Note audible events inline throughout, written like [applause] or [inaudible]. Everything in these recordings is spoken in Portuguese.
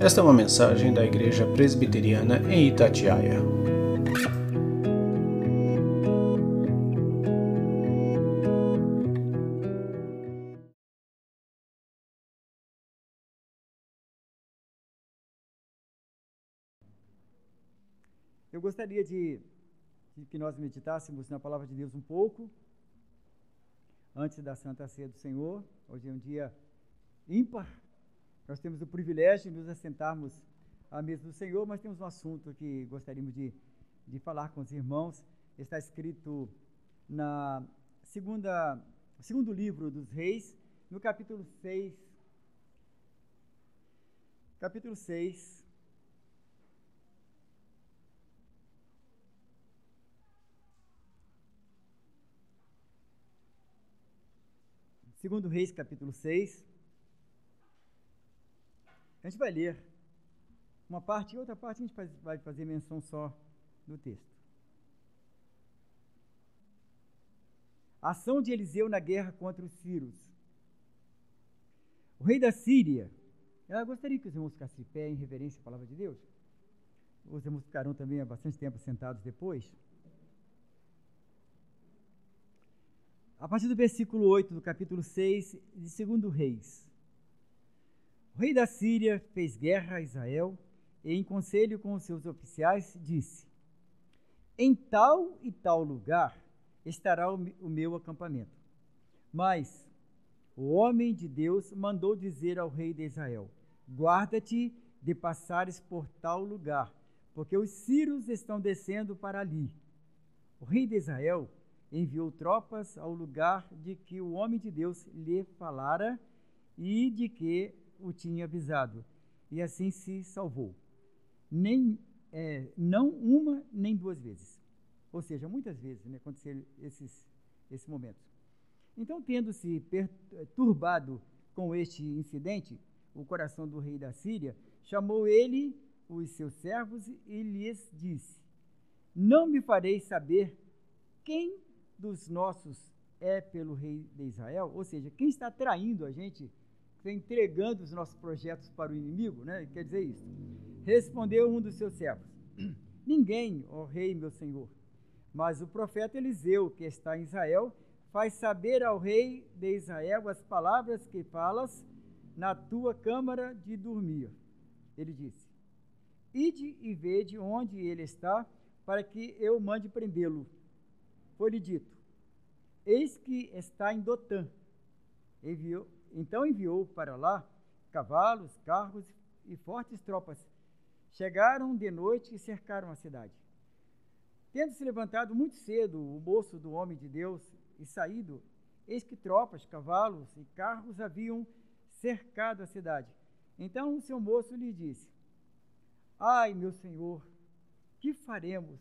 Esta é uma mensagem da Igreja Presbiteriana em Itatiaia. Eu gostaria de, de que nós meditássemos na palavra de Deus um pouco antes da Santa Ceia do Senhor. Hoje é um dia ímpar nós temos o privilégio de nos assentarmos à mesa do Senhor, mas temos um assunto que gostaríamos de, de falar com os irmãos. Está escrito na segunda, segundo livro dos Reis, no capítulo 6. Capítulo 6. Segundo Reis, capítulo 6. A gente vai ler uma parte e outra parte a gente vai fazer menção só do texto. A ação de Eliseu na guerra contra os sírios. O rei da Síria. Eu gostaria que os irmãos ficassem de pé em reverência à palavra de Deus. Os irmãos ficarão também há bastante tempo sentados depois. A partir do versículo 8 do capítulo 6 de 2 Reis. O rei da Síria fez guerra a Israel e, em conselho com seus oficiais, disse: Em tal e tal lugar estará o meu acampamento. Mas o homem de Deus mandou dizer ao rei de Israel: Guarda-te de passares por tal lugar, porque os sírios estão descendo para ali. O rei de Israel enviou tropas ao lugar de que o homem de Deus lhe falara e de que o tinha avisado, e assim se salvou. Nem, é, não uma nem duas vezes. Ou seja, muitas vezes né, aconteceram esses, esses momentos. Então, tendo-se perturbado com este incidente, o coração do rei da Síria, chamou ele os seus servos e lhes disse: Não me fareis saber quem dos nossos é pelo rei de Israel? Ou seja, quem está traindo a gente entregando os nossos projetos para o inimigo, né? Quer dizer isso. Respondeu um dos seus servos: [clears throat] Ninguém, ó rei, meu senhor. Mas o profeta Eliseu, que está em Israel, faz saber ao rei de Israel as palavras que falas na tua câmara de dormir. Ele disse: Ide e vede onde ele está, para que eu mande prendê-lo. Foi-lhe dito: Eis que está em Dotã. Enviou, então enviou para lá cavalos, carros e fortes tropas. Chegaram de noite e cercaram a cidade. Tendo se levantado muito cedo o moço do homem de Deus e saído, eis que tropas, cavalos e carros haviam cercado a cidade. Então o seu moço lhe disse: Ai, meu senhor, que faremos?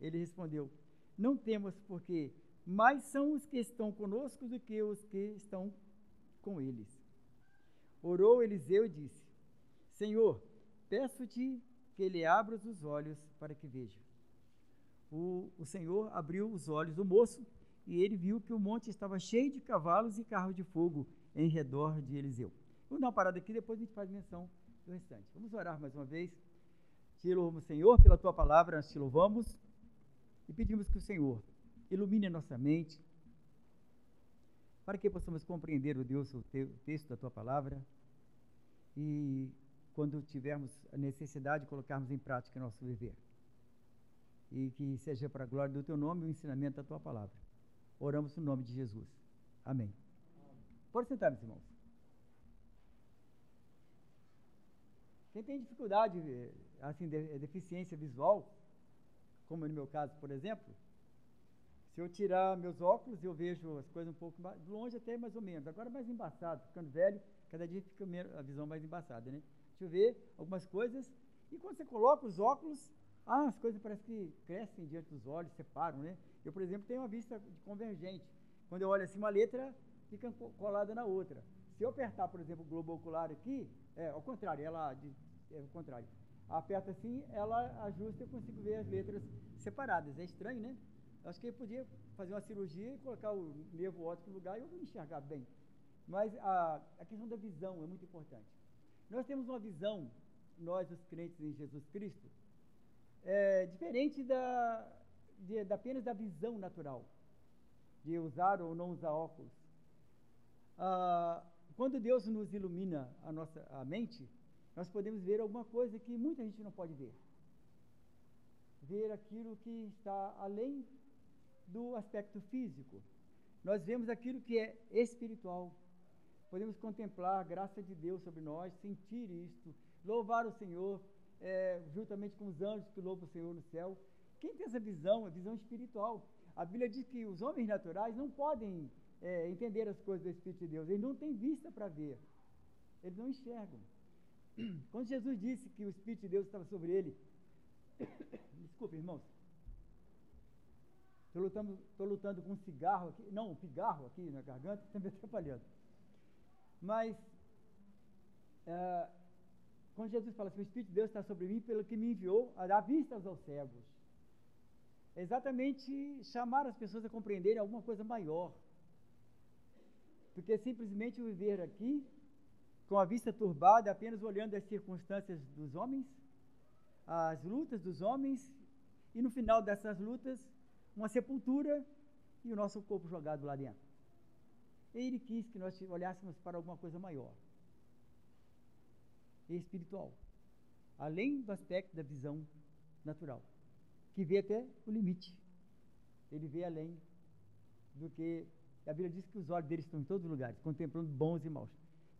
Ele respondeu: Não temos, porque mais são os que estão conosco do que os que estão com eles. Orou Eliseu e disse: Senhor, peço-te que ele abra os olhos para que veja. O, o Senhor abriu os olhos do moço e ele viu que o monte estava cheio de cavalos e carros de fogo em redor de Eliseu. Vamos dar uma parada aqui, depois a gente faz menção do restante. Vamos orar mais uma vez. Te louvamos, Senhor, pela tua palavra, nós te louvamos e pedimos que o Senhor ilumine a nossa mente, para que possamos compreender, o Deus, o, o texto da tua palavra e, quando tivermos a necessidade, colocarmos em prática nosso viver. E que seja para a glória do teu nome o ensinamento da tua palavra. Oramos no nome de Jesus. Amém. Pode sentar, meus irmãos. Quem tem dificuldade, assim, de, deficiência visual, como no meu caso, por exemplo, se eu tirar meus óculos, eu vejo as coisas um pouco mais, longe até mais ou menos. Agora mais embaçado, ficando velho, cada dia fica a visão mais embaçada, né? Deixa eu ver algumas coisas. E quando você coloca os óculos, ah, as coisas parecem que crescem diante dos olhos, separam, né? Eu, por exemplo, tenho uma vista convergente. Quando eu olho assim, uma letra fica colada na outra. Se eu apertar, por exemplo, o globo ocular aqui, é ao contrário, ela é ao contrário. Aperta assim, ela ajusta e eu consigo ver as letras separadas. É estranho, né? Acho que ele podia fazer uma cirurgia e colocar o nervo óptico no lugar e eu não enxergar bem. Mas a, a questão da visão é muito importante. Nós temos uma visão nós, os crentes em Jesus Cristo, é diferente da, de, de apenas da visão natural, de usar ou não usar óculos. Ah, quando Deus nos ilumina a nossa a mente, nós podemos ver alguma coisa que muita gente não pode ver. Ver aquilo que está além do aspecto físico. Nós vemos aquilo que é espiritual. Podemos contemplar a graça de Deus sobre nós, sentir isto, louvar o Senhor, é, juntamente com os anjos que louvam o Senhor no céu. Quem tem essa visão, a visão espiritual? A Bíblia diz que os homens naturais não podem é, entender as coisas do Espírito de Deus, eles não têm vista para ver, eles não enxergam. Quando Jesus disse que o Espírito de Deus estava sobre ele, [coughs] desculpe, irmãos, estou lutando, lutando com um cigarro aqui, não, um pigarro aqui na garganta, está [laughs] me atrapalhando. Mas, é, quando Jesus fala assim, o Espírito de Deus está sobre mim, pelo que me enviou a dar vistas aos cegos. É exatamente chamar as pessoas a compreenderem alguma coisa maior. Porque simplesmente viver aqui, com a vista turbada, apenas olhando as circunstâncias dos homens, as lutas dos homens, e no final dessas lutas, uma sepultura e o nosso corpo jogado lá dentro. Ele quis que nós olhássemos para alguma coisa maior e espiritual, além do aspecto da visão natural, que vê até o limite. Ele vê além do que a Bíblia diz que os olhos dele estão em todos os lugares, contemplando bons e maus.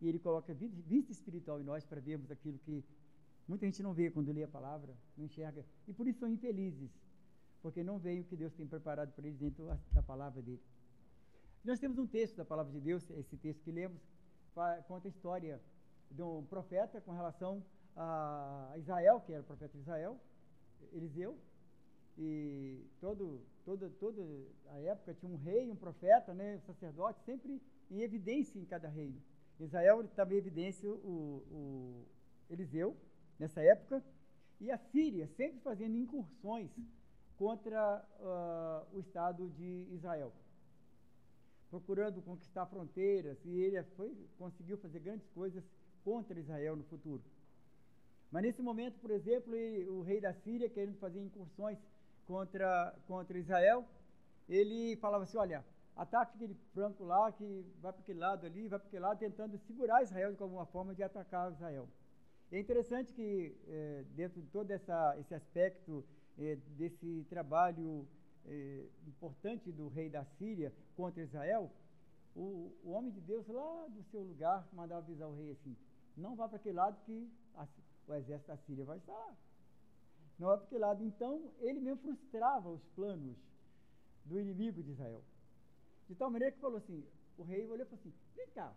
E ele coloca vista espiritual em nós para vermos aquilo que muita gente não vê quando lê a palavra, não enxerga. E por isso são infelizes, porque não veem o que Deus tem preparado para eles dentro da palavra dele. Nós temos um texto da palavra de Deus, esse texto que lemos, conta a história de um profeta com relação a Israel, que era o profeta de Israel, Eliseu, e todo, todo, toda a época tinha um rei, um profeta, né, um sacerdote, sempre em evidência em cada reino. Israel estava em evidência o, o Eliseu, nessa época, e a Síria sempre fazendo incursões contra uh, o Estado de Israel, procurando conquistar fronteiras, e ele foi, conseguiu fazer grandes coisas contra Israel no futuro. Mas nesse momento, por exemplo, o rei da Síria, querendo fazer incursões contra, contra Israel, ele falava assim: olha, ataque aquele franco lá, que vai para aquele lado ali, vai para aquele lado, tentando segurar Israel de alguma forma de atacar Israel. É interessante que, é, dentro de todo essa, esse aspecto é, desse trabalho é, importante do rei da Síria contra Israel, o, o, homem de Deus, lá do seu lugar, mandava avisar o rei assim: não vá para aquele lado que a, o exército da Síria vai estar não é para aquele lado. Então, ele mesmo frustrava os planos do inimigo de Israel. De tal maneira que falou assim: o rei olhou e falou assim: vem cá,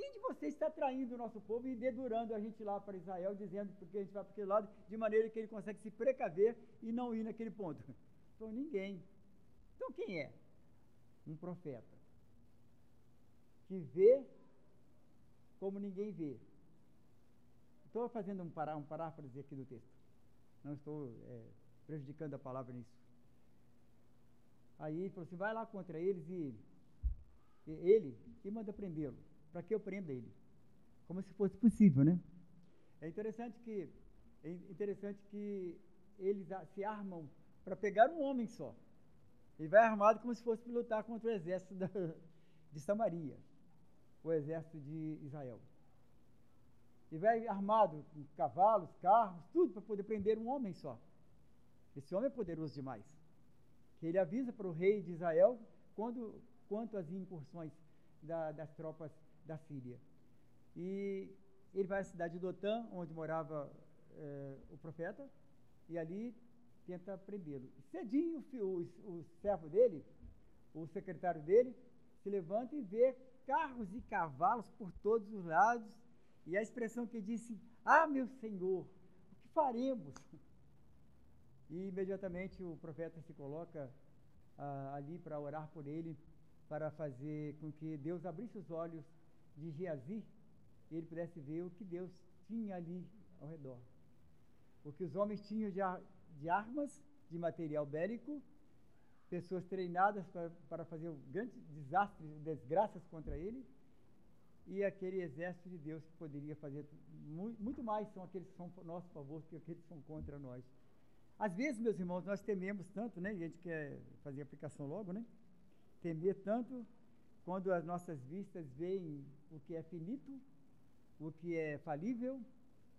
quem de vocês está traindo o nosso povo e dedurando a gente lá para Israel, dizendo porque a gente vai para aquele lado, de maneira que ele consegue se precaver e não ir naquele ponto? [laughs] Então, ninguém. Então, quem é? Um profeta. Que vê como ninguém vê. Estou fazendo um, pará, um paráfrase aqui do texto. Não estou é, prejudicando a palavra nisso. Aí ele falou assim: vai lá contra eles e, e ele e manda prendê-lo. Para que eu prenda ele? Como se fosse possível, né? É interessante que é interessante que eles se armam para pegar um homem só. Ele vai armado como se fosse para lutar contra o exército da, [laughs] de Samaria, o exército de Israel e vai armado com cavalos, carros, tudo para poder prender um homem só. Esse homem é poderoso demais. Ele avisa para o rei de Israel quando, quanto às incursões da, das tropas da Síria. E ele vai à cidade de Dotã, onde morava eh, o profeta, e ali tenta prendê-lo. Cedinho, o, o servo dele, o secretário dele, se levanta e vê carros e cavalos por todos os lados e a expressão que disse: Ah, meu Senhor, o que faremos? E imediatamente o profeta se coloca ah, ali para orar por ele, para fazer com que Deus abrisse os olhos de Geazi ele pudesse ver o que Deus tinha ali ao redor. O que os homens tinham de, de armas, de material bélico, pessoas treinadas para, para fazer grandes desastres, desgraças contra ele e aquele exército de Deus que poderia fazer muito mais são aqueles que são a nosso favor do que aqueles que são contra nós. Às vezes, meus irmãos, nós tememos tanto, né? A gente quer fazer a aplicação logo, né? Temer tanto quando as nossas vistas veem o que é finito, o que é falível,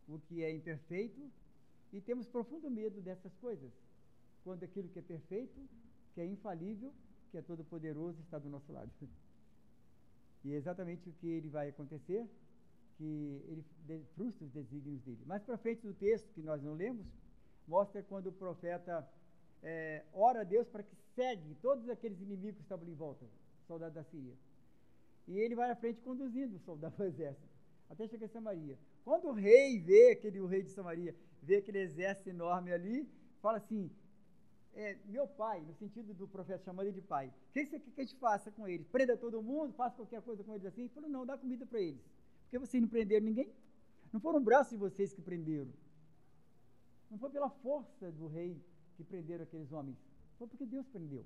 o que é imperfeito, e temos profundo medo dessas coisas. Quando aquilo que é perfeito, que é infalível, que é todo poderoso está do nosso lado. E é exatamente o que ele vai acontecer, que ele frustra os desígnios dele. Mais para frente do texto, que nós não lemos, mostra quando o profeta é, ora a Deus para que segue todos aqueles inimigos que estavam em volta, soldados da Síria. E ele vai à frente conduzindo o soldado do exército, até chegar em Samaria. Quando o rei vê aquele o rei de Samaria, vê aquele exército enorme ali, fala assim: é, meu pai, no sentido do profeta chamando ele de pai, o que você quer que a gente faça com eles? Prenda todo mundo, faça qualquer coisa com eles assim? Ele falou, não, dá comida para eles. Porque vocês não prenderam ninguém? Não foram braços de vocês que prenderam. Não foi pela força do rei que prenderam aqueles homens. Foi porque Deus prendeu.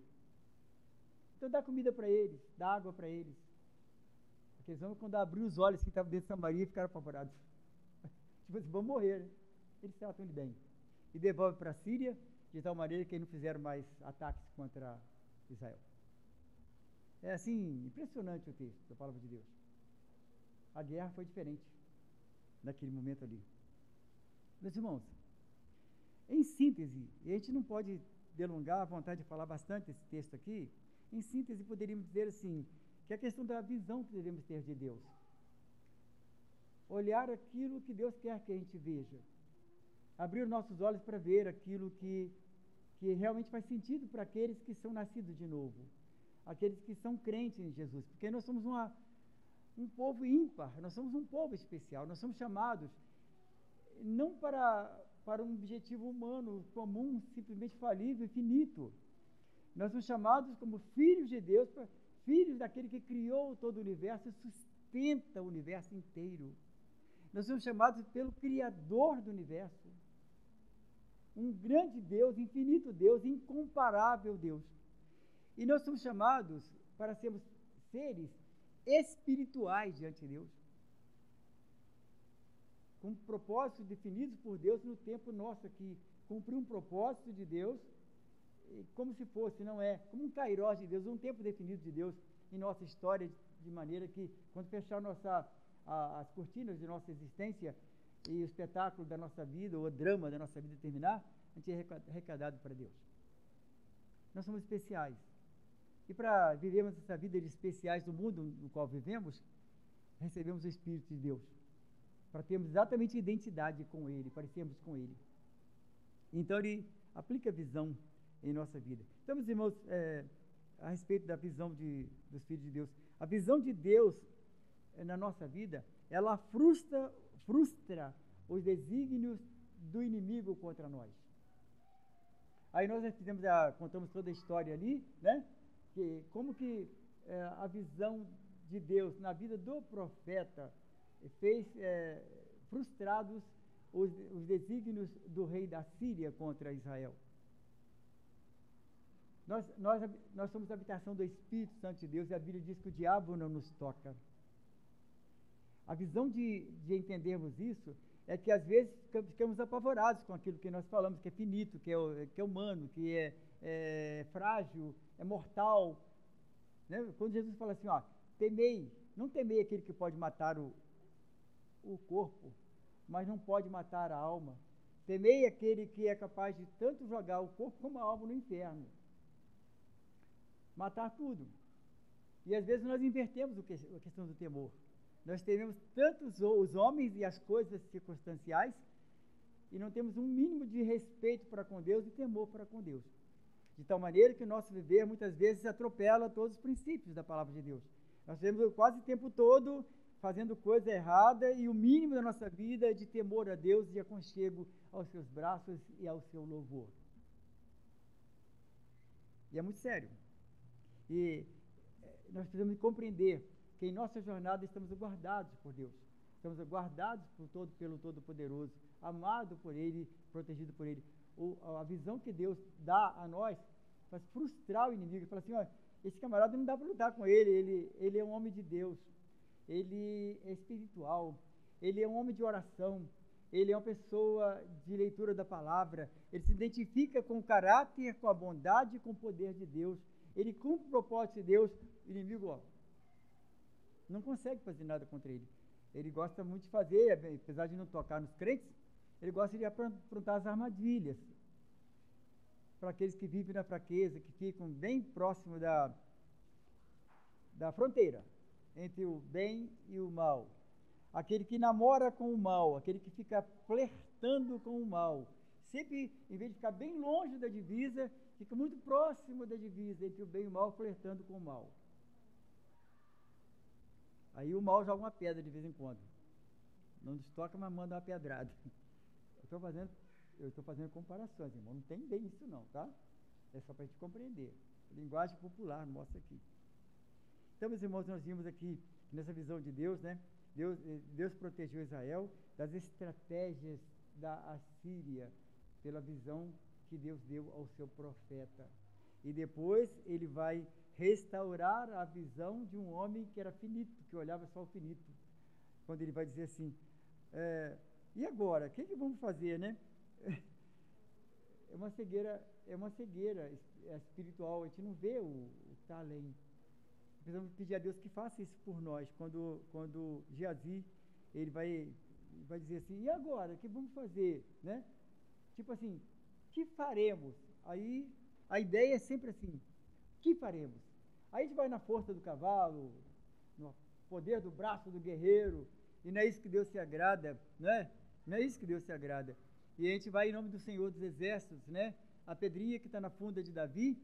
Então dá comida para eles, dá água para eles. Aqueles homens, quando abriu os olhos que estavam dentro de Samaria, ficaram apavorados. [laughs] tipo assim, vão morrer. Né? Eles tratam ele bem. E devolve para a Síria de tal maneira que não fizeram mais ataques contra Israel. É assim, impressionante o texto da palavra de Deus. A guerra foi diferente naquele momento ali. Meus irmãos, em síntese, e a gente não pode delongar a vontade de falar bastante esse texto aqui, em síntese poderíamos dizer assim, que é a questão da visão que devemos ter de Deus. Olhar aquilo que Deus quer que a gente veja. Abrir nossos olhos para ver aquilo que que realmente faz sentido para aqueles que são nascidos de novo, aqueles que são crentes em Jesus, porque nós somos uma, um povo ímpar, nós somos um povo especial, nós somos chamados não para, para um objetivo humano comum, simplesmente falível e finito. Nós somos chamados como filhos de Deus, filhos daquele que criou todo o universo e sustenta o universo inteiro. Nós somos chamados pelo Criador do universo um grande Deus, infinito Deus, incomparável Deus. E nós somos chamados para sermos seres espirituais diante de Deus, com propósitos definidos por Deus no tempo nosso aqui. Cumprir um propósito de Deus, como se fosse, não é, como um kairós de Deus, um tempo definido de Deus em nossa história, de maneira que, quando fechar nossa, a, as cortinas de nossa existência, e o espetáculo da nossa vida, ou o drama da nossa vida terminar, a gente é arrecadado para Deus. Nós somos especiais. E para vivermos essa vida de especiais do mundo no qual vivemos, recebemos o Espírito de Deus. Para termos exatamente identidade com Ele, parecermos com Ele. Então ele aplica a visão em nossa vida. Então, meus irmãos, é, a respeito da visão de, dos filhos de Deus, a visão de Deus é, na nossa vida, ela frustra frustra os desígnios do inimigo contra nós. Aí nós fizemos a, contamos toda a história ali, né? Que, como que é, a visão de Deus na vida do profeta fez é, frustrados os, os desígnios do rei da Síria contra Israel. Nós, nós, nós somos a habitação do Espírito Santo de Deus e a Bíblia diz que o diabo não nos toca. A visão de, de entendermos isso é que às vezes ficamos apavorados com aquilo que nós falamos, que é finito, que é, que é humano, que é, é frágil, é mortal. Né? Quando Jesus fala assim, ó, temei, não temei aquele que pode matar o, o corpo, mas não pode matar a alma. Temei aquele que é capaz de tanto jogar o corpo como a alma no inferno. Matar tudo. E às vezes nós invertemos a questão do temor. Nós tememos tantos os homens e as coisas circunstanciais e não temos um mínimo de respeito para com Deus e temor para com Deus. De tal maneira que o nosso viver muitas vezes atropela todos os princípios da palavra de Deus. Nós temos quase o tempo todo fazendo coisa errada e o mínimo da nossa vida é de temor a Deus e aconchego aos seus braços e ao seu louvor. E é muito sério. E eh, nós precisamos compreender que em nossa jornada estamos guardados por Deus. Estamos guardados por todo, pelo Todo-Poderoso, amado por Ele, protegido por Ele. O, a visão que Deus dá a nós faz frustrar o inimigo. Fala assim, ó, esse camarada não dá para lutar com ele, ele, ele é um homem de Deus. ele é espiritual, ele é um homem de oração, ele é uma pessoa de leitura da palavra, ele se identifica com o caráter, com a bondade e com o poder de Deus. Ele cumpre o propósito de Deus, o inimigo ó, não consegue fazer nada contra ele. Ele gosta muito de fazer, apesar de não tocar nos crentes, ele gosta de aprontar as armadilhas para aqueles que vivem na fraqueza, que ficam bem próximo da, da fronteira entre o bem e o mal aquele que namora com o mal, aquele que fica flertando com o mal. Sempre, em vez de ficar bem longe da divisa, fica muito próximo da divisa entre o bem e o mal, flertando com o mal. Aí o mal joga uma pedra de vez em quando. Não nos toca, mas manda uma pedrada. [laughs] Eu estou fazendo, eu estou fazendo comparações, irmão. Não tem bem isso não, tá? É só para a gente compreender. Linguagem popular mostra aqui. Então, meus irmãos, nós vimos aqui nessa visão de Deus, né? Deus, eh, Deus protegeu Israel das estratégias da Assíria, pela visão que Deus deu ao seu profeta. E depois ele vai restaurar a visão de um homem que era finito, que olhava só o finito. Quando ele vai dizer assim: é, e agora? O que, que vamos fazer, né? [laughs] É uma cegueira, é uma cegueira espiritual. A gente não vê o, o que está além precisamos pedir a Deus que faça isso por nós. Quando, quando Geazi, ele vai, vai dizer assim, e agora, o que vamos fazer? Né? Tipo assim, que faremos? Aí a ideia é sempre assim, que faremos? Aí a gente vai na força do cavalo, no poder do braço do guerreiro, e não é isso que Deus se agrada, não é? Não é isso que Deus se agrada. E a gente vai em nome do Senhor dos Exércitos, né? A pedrinha que está na funda de Davi,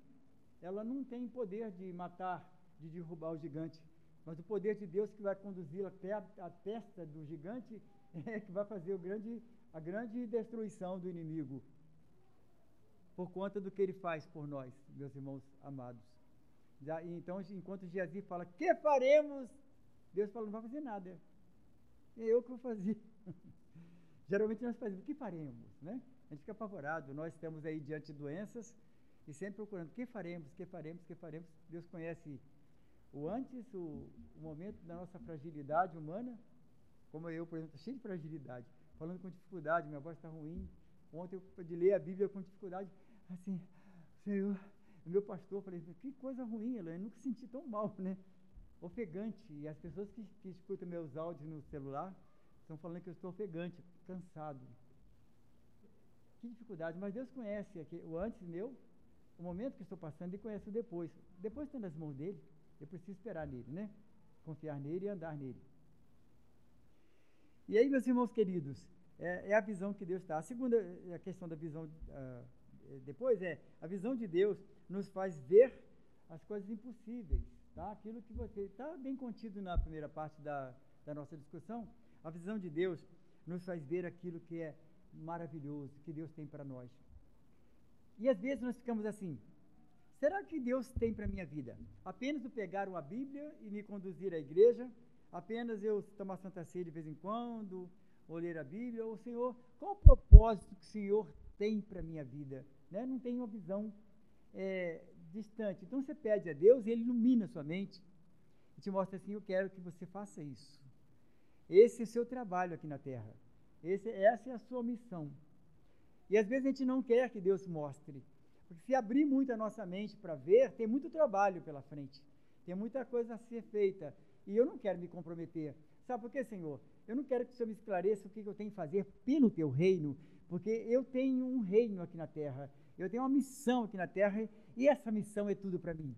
ela não tem poder de matar de derrubar o gigante. Mas o poder de Deus que vai conduzi-lo até a, testa do gigante [laughs] é que vai fazer grande, a grande destruição do inimigo. Por conta do que ele faz por nós, meus irmãos amados. Então, enquanto Geazi fala, que faremos? Deus fala, não vai fazer nada. É eu que vou fazer. [laughs] Geralmente nós fazemos, que faremos? Né? A gente fica apavorado. Nós estamos aí diante de doenças e sempre procurando, que faremos, que faremos, que faremos. Deus conhece o antes, o, o momento da nossa fragilidade humana, como eu, por exemplo, cheio de fragilidade, falando com dificuldade, minha voz está ruim. Ontem eu pude ler a Bíblia com dificuldade, assim, Senhor, meu pastor, falei, que coisa ruim, eu nunca senti tão mal, [laughs] né? Ofegante. E as pessoas que, que escutam meus áudios no celular estão falando que eu estou ofegante, cansado. Que dificuldade, mas Deus conhece aqui, o antes meu, o momento que estou passando, e conhece o depois. Depois está nas mãos dele. Eu preciso esperar nele, né? Confiar nele e andar nele. E aí, meus irmãos queridos, é, é a visão que Deus está. A segunda a questão da visão, uh, depois é, a visão de Deus nos faz ver as coisas impossíveis, tá? Aquilo que você, está bem contido na primeira parte da, da nossa discussão, a visão de Deus nos faz ver aquilo que é maravilhoso, que Deus tem para nós. E às vezes nós ficamos assim, Será que Deus tem para minha vida? Apenas eu pegar uma Bíblia e me conduzir à igreja? Apenas eu tomar Santa Ceia de vez em quando? Ou ler a Bíblia? Ou, Senhor, qual o propósito que o Senhor tem para a minha vida? Né? Não tem uma visão é, distante. Então você pede a Deus e Ele ilumina a sua mente e te mostra assim: eu quero que você faça isso. Esse é o seu trabalho aqui na terra. Esse, essa é a sua missão. E às vezes a gente não quer que Deus mostre. Porque se abrir muito a nossa mente para ver, tem muito trabalho pela frente. Tem muita coisa a ser feita. E eu não quero me comprometer. Sabe por quê, Senhor? Eu não quero que o Senhor me esclareça o que eu tenho que fazer pelo teu reino, porque eu tenho um reino aqui na terra. Eu tenho uma missão aqui na terra e essa missão é tudo para mim.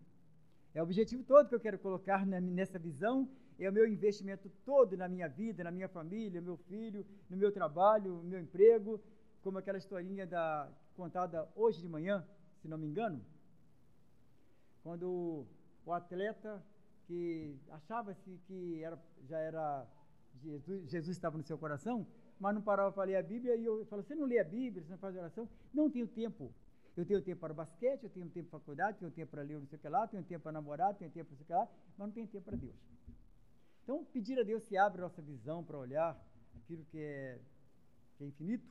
É o objetivo todo que eu quero colocar nessa visão, é o meu investimento todo na minha vida, na minha família, no meu filho, no meu trabalho, no meu emprego, como aquela historinha da, contada hoje de manhã, se não me engano, quando o atleta que achava-se que era, já era Jesus, Jesus estava no seu coração, mas não parava para ler a Bíblia, e eu falo, você não lê a Bíblia, você não faz oração? Não tenho tempo. Eu tenho tempo para basquete, eu tenho tempo para a faculdade, tenho tempo para ler não sei o que lá, tenho tempo para namorar, tenho tempo para não sei o que lá, mas não tenho tempo para Deus. Então, pedir a Deus se abre a nossa visão para olhar aquilo que é, que é infinito,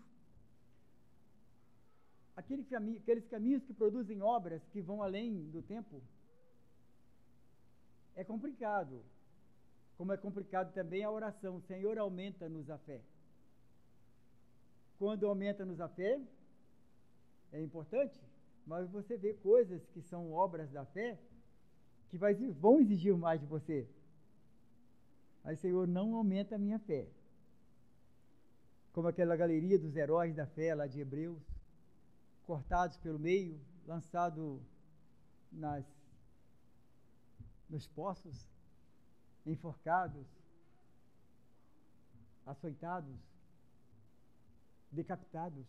aquele aqueles caminhos que produzem obras que vão além do tempo, é complicado. Como é complicado também a oração: Senhor, aumenta-nos a fé. Quando aumenta-nos a fé, é importante, mas você vê coisas que são obras da fé que vão exigir mais de você. Aí, Senhor, não aumenta a minha fé. Como aquela galeria dos heróis da fé lá de Hebreus, cortados pelo meio, lançado nas, nos poços, enforcados, açoitados, decapitados,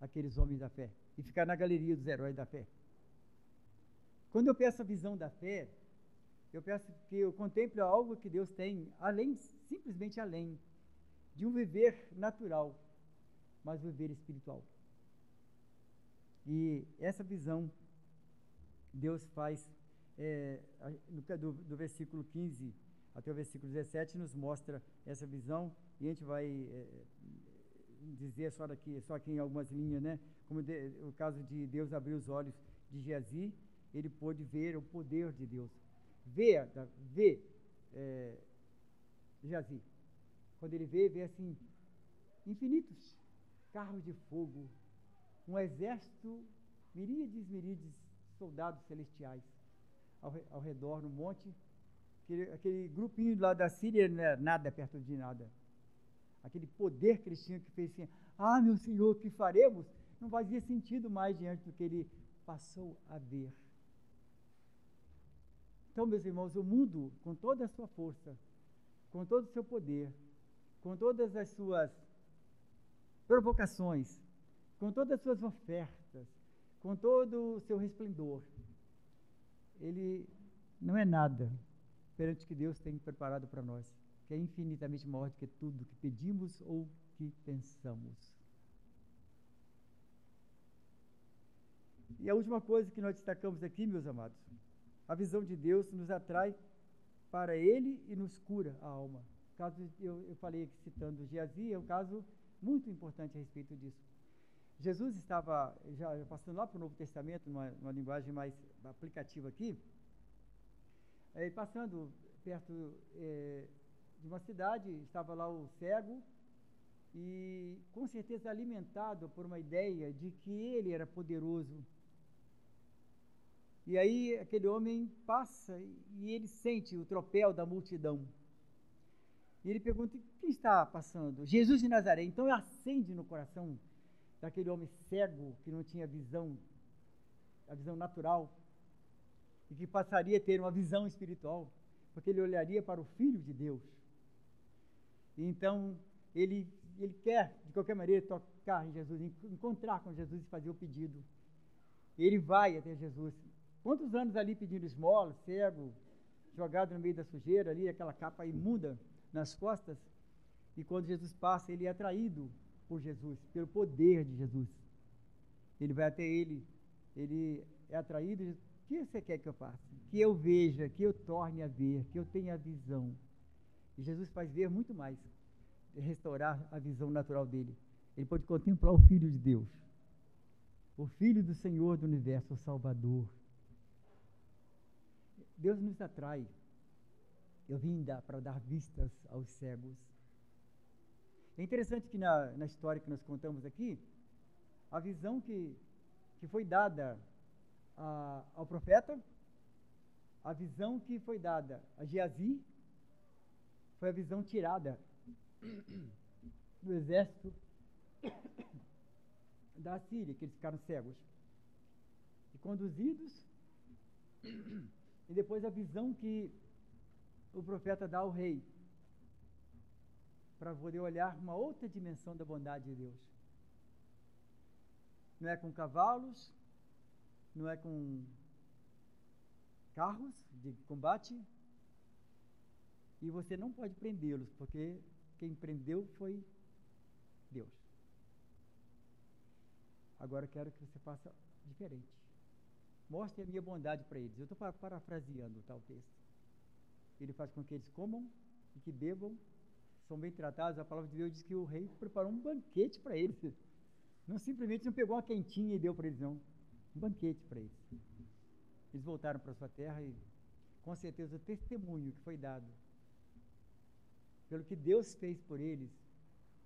aqueles homens da fé, e ficar na galeria dos heróis da fé. Quando eu peço a visão da fé, eu peço que eu contemple algo que Deus tem, além, simplesmente além, de um viver natural, mas um viver espiritual. E essa visão Deus faz, é, do, do, versículo 15 até o versículo 17, nos mostra essa visão, e a gente vai é, dizer só, daqui, só aqui em algumas linhas, né? como de, o caso de Deus abrir os olhos de Geazi, ele pôde ver o poder de Deus. Vê, vê é, Geazi. Quando ele vê, vê assim, infinitos carros de fogo, um exército, miríades, miríades soldados celestiais ao, ao redor no monte. Aquele, aquele grupinho lá da Síria não era nada perto de nada. Aquele poder que eles tinham que fez assim, ah, meu Senhor, que faremos? Não fazia sentido mais diante do que ele passou a ver. Então, meus irmãos, o mundo, com toda a sua força, com todo o seu poder, com todas as suas provocações, com todas as suas ofertas, com todo o seu resplendor, ele não é nada perante o que Deus tem preparado para nós, que é infinitamente maior do que tudo que pedimos ou que pensamos. E a última coisa que nós destacamos aqui, meus amados, a visão de Deus nos atrai para Ele e nos cura a alma. Caso eu, eu falei aqui citando Geazi, é um caso muito importante a respeito disso. Jesus estava, já passando lá para o Novo Testamento, numa, numa linguagem mais aplicativa aqui, é, passando perto é, de uma cidade, estava lá o cego, e com certeza alimentado por uma ideia de que ele era poderoso. E aí aquele homem passa e ele sente o tropel da multidão. E ele pergunta: quem está passando? Jesus de Nazaré. Então acende no coração daquele homem cego que não tinha visão, a visão natural, e que passaria a ter uma visão espiritual, porque ele olharia para o Filho de Deus. E então ele, ele quer, de qualquer maneira, tocar em Jesus, encontrar com Jesus e fazer o pedido. Ele vai até Jesus. Quantos anos ali pedindo esmola, cego, jogado no meio da sujeira ali, aquela capa imunda nas costas, e quando Jesus passa, ele é atraído por Jesus, pelo poder de Jesus. Ele vai até ele, ele é atraído, que você quer que eu faça? Que eu veja, que eu torne a ver, que eu tenha a visão. E Jesus faz ver muito mais, restaurar a visão natural dele. Ele pode contemplar o Filho de Deus, o Filho do Senhor do universo, o Salvador. Deus nos atrai. Eu vim para dar vistas aos cegos. É interessante que na, na história que nós contamos aqui, a visão que, que foi dada a, ao profeta, a visão que foi dada a Geazi, foi a visão tirada do exército da Síria, que eles ficaram cegos. E conduzidos, e depois a visão que o profeta dá ao rei, para poder olhar uma outra dimensão da bondade de Deus. Não é com cavalos, não é com carros de combate, e você não pode prendê-los, porque quem prendeu foi Deus. Agora quero que você faça diferente. Mostre a minha bondade para eles. Eu estou parafraseando tal texto. Ele faz com que eles comam e que bebam são bem tratados, a palavra de Deus diz que o rei preparou um banquete para eles. Não simplesmente não pegou uma quentinha e deu para eles, não. Um banquete para eles. Eles voltaram para sua terra e, com certeza, o testemunho que foi dado pelo que Deus fez por eles,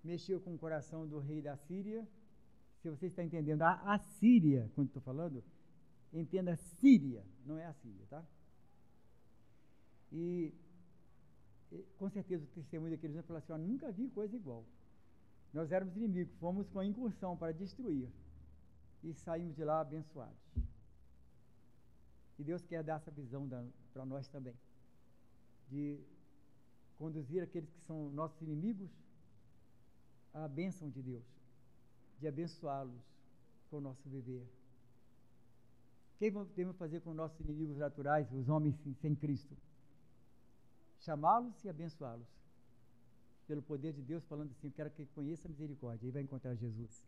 mexeu com o coração do rei da Síria. Se você está entendendo, a, a Síria, quando estou falando, entenda Síria, não é a Síria, tá? E, e com certeza o testemunho daqueles anos falou assim: nunca vi coisa igual. Nós éramos inimigos, fomos com a incursão para destruir e saímos de lá abençoados. E Deus quer dar essa visão para nós também, de conduzir aqueles que são nossos inimigos à bênção de Deus, de abençoá-los com o nosso viver. O que podemos fazer com nossos inimigos naturais, os homens sem Cristo? Chamá-los e abençoá-los. Pelo poder de Deus, falando assim: Eu quero que conheça a misericórdia. Aí vai encontrar Jesus.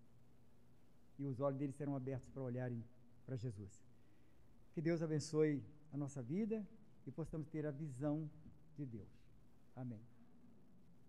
E os olhos deles serão abertos para olharem para Jesus. Que Deus abençoe a nossa vida e possamos ter a visão de Deus. Amém.